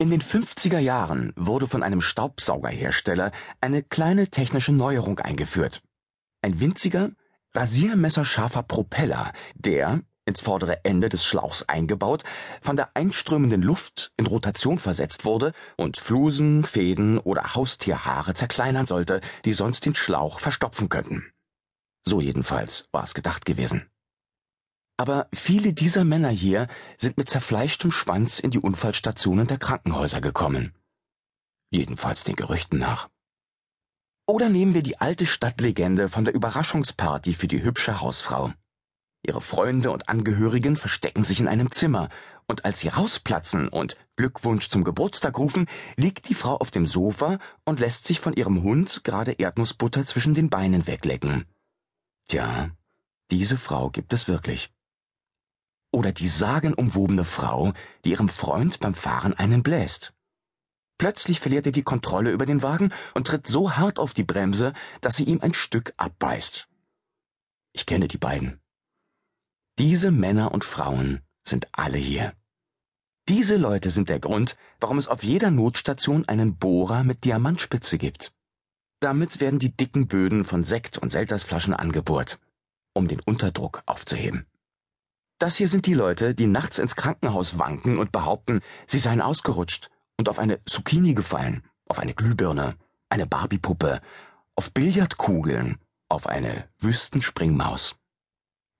In den 50er Jahren wurde von einem Staubsaugerhersteller eine kleine technische Neuerung eingeführt. Ein winziger, rasiermesserscharfer Propeller, der, ins vordere Ende des Schlauchs eingebaut, von der einströmenden Luft in Rotation versetzt wurde und Flusen, Fäden oder Haustierhaare zerkleinern sollte, die sonst den Schlauch verstopfen könnten. So jedenfalls war es gedacht gewesen. Aber viele dieser Männer hier sind mit zerfleischtem Schwanz in die Unfallstationen der Krankenhäuser gekommen. Jedenfalls den Gerüchten nach. Oder nehmen wir die alte Stadtlegende von der Überraschungsparty für die hübsche Hausfrau. Ihre Freunde und Angehörigen verstecken sich in einem Zimmer, und als sie rausplatzen und Glückwunsch zum Geburtstag rufen, liegt die Frau auf dem Sofa und lässt sich von ihrem Hund gerade Erdnussbutter zwischen den Beinen weglecken. Tja, diese Frau gibt es wirklich. Oder die sagenumwobene Frau, die ihrem Freund beim Fahren einen bläst. Plötzlich verliert er die Kontrolle über den Wagen und tritt so hart auf die Bremse, dass sie ihm ein Stück abbeißt. Ich kenne die beiden. Diese Männer und Frauen sind alle hier. Diese Leute sind der Grund, warum es auf jeder Notstation einen Bohrer mit Diamantspitze gibt. Damit werden die dicken Böden von Sekt und Seltersflaschen angebohrt, um den Unterdruck aufzuheben. Das hier sind die Leute, die nachts ins Krankenhaus wanken und behaupten, sie seien ausgerutscht und auf eine Zucchini gefallen, auf eine Glühbirne, eine Barbiepuppe, auf Billardkugeln, auf eine Wüstenspringmaus.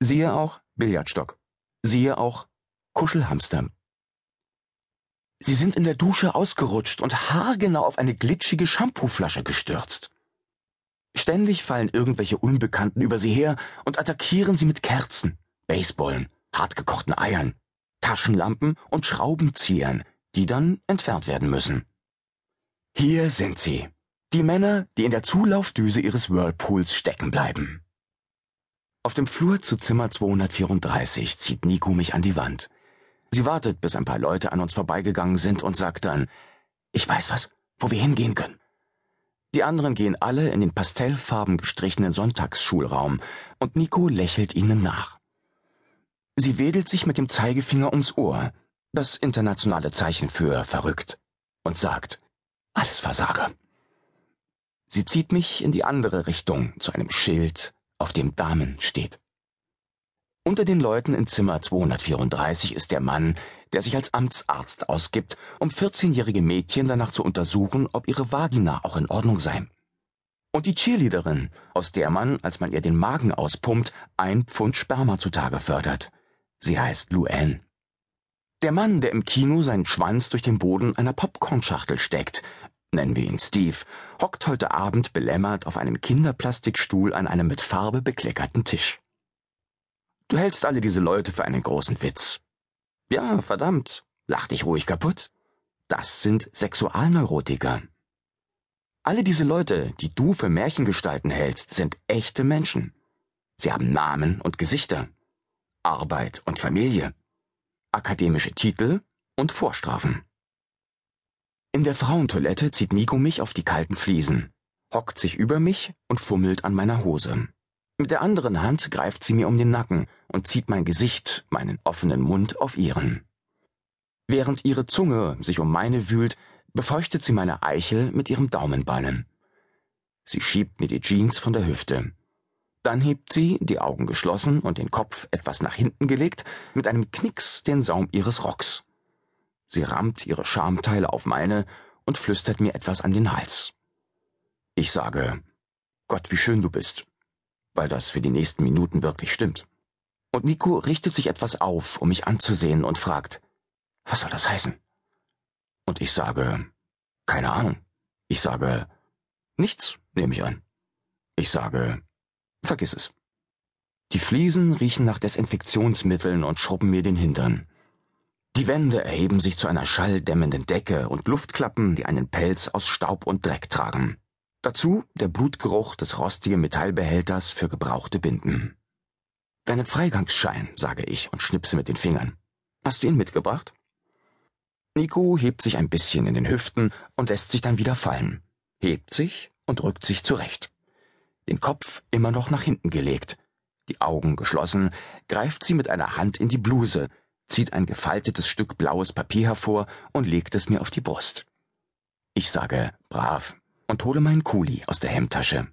Siehe auch Billardstock. Siehe auch Kuschelhamster. Sie sind in der Dusche ausgerutscht und haargenau auf eine glitschige Shampooflasche gestürzt. Ständig fallen irgendwelche Unbekannten über sie her und attackieren sie mit Kerzen, Baseballen, hartgekochten Eiern, Taschenlampen und Schraubenziehern, die dann entfernt werden müssen. Hier sind sie, die Männer, die in der Zulaufdüse ihres Whirlpools stecken bleiben. Auf dem Flur zu Zimmer 234 zieht Nico mich an die Wand. Sie wartet, bis ein paar Leute an uns vorbeigegangen sind und sagt dann, ich weiß was, wo wir hingehen können. Die anderen gehen alle in den pastellfarben gestrichenen Sonntagsschulraum und Nico lächelt ihnen nach. Sie wedelt sich mit dem Zeigefinger ums Ohr, das internationale Zeichen für verrückt, und sagt, alles Versager. Sie zieht mich in die andere Richtung zu einem Schild, auf dem Damen steht. Unter den Leuten in Zimmer 234 ist der Mann, der sich als Amtsarzt ausgibt, um 14-jährige Mädchen danach zu untersuchen, ob ihre Vagina auch in Ordnung sei. Und die Cheerleaderin, aus der man, als man ihr den Magen auspumpt, ein Pfund Sperma zutage fördert. Sie heißt Luann. Der Mann, der im Kino seinen Schwanz durch den Boden einer Popcornschachtel steckt, nennen wir ihn Steve, hockt heute Abend belämmert auf einem Kinderplastikstuhl an einem mit Farbe bekleckerten Tisch. Du hältst alle diese Leute für einen großen Witz. Ja, verdammt, lach dich ruhig kaputt. Das sind Sexualneurotiker. Alle diese Leute, die du für Märchengestalten hältst, sind echte Menschen. Sie haben Namen und Gesichter. Arbeit und Familie, akademische Titel und Vorstrafen. In der Frauentoilette zieht Nico mich auf die kalten Fliesen, hockt sich über mich und fummelt an meiner Hose. Mit der anderen Hand greift sie mir um den Nacken und zieht mein Gesicht, meinen offenen Mund auf ihren. Während ihre Zunge sich um meine wühlt, befeuchtet sie meine Eichel mit ihrem Daumenballen. Sie schiebt mir die Jeans von der Hüfte. Dann hebt sie, die Augen geschlossen und den Kopf etwas nach hinten gelegt, mit einem Knicks den Saum ihres Rocks. Sie rammt ihre Schamteile auf meine und flüstert mir etwas an den Hals. Ich sage, Gott, wie schön du bist, weil das für die nächsten Minuten wirklich stimmt. Und Nico richtet sich etwas auf, um mich anzusehen und fragt, was soll das heißen? Und ich sage, keine Ahnung. Ich sage, nichts, nehme ich an. Ich sage, Vergiss es. Die Fliesen riechen nach Desinfektionsmitteln und schrubben mir den Hintern. Die Wände erheben sich zu einer schalldämmenden Decke und Luftklappen, die einen Pelz aus Staub und Dreck tragen. Dazu der Blutgeruch des rostigen Metallbehälters für gebrauchte Binden. Deinen Freigangsschein, sage ich und schnipse mit den Fingern. Hast du ihn mitgebracht? Nico hebt sich ein bisschen in den Hüften und lässt sich dann wieder fallen, hebt sich und rückt sich zurecht den Kopf immer noch nach hinten gelegt. Die Augen geschlossen, greift sie mit einer Hand in die Bluse, zieht ein gefaltetes Stück blaues Papier hervor und legt es mir auf die Brust. Ich sage brav und hole meinen Kuli aus der Hemdtasche.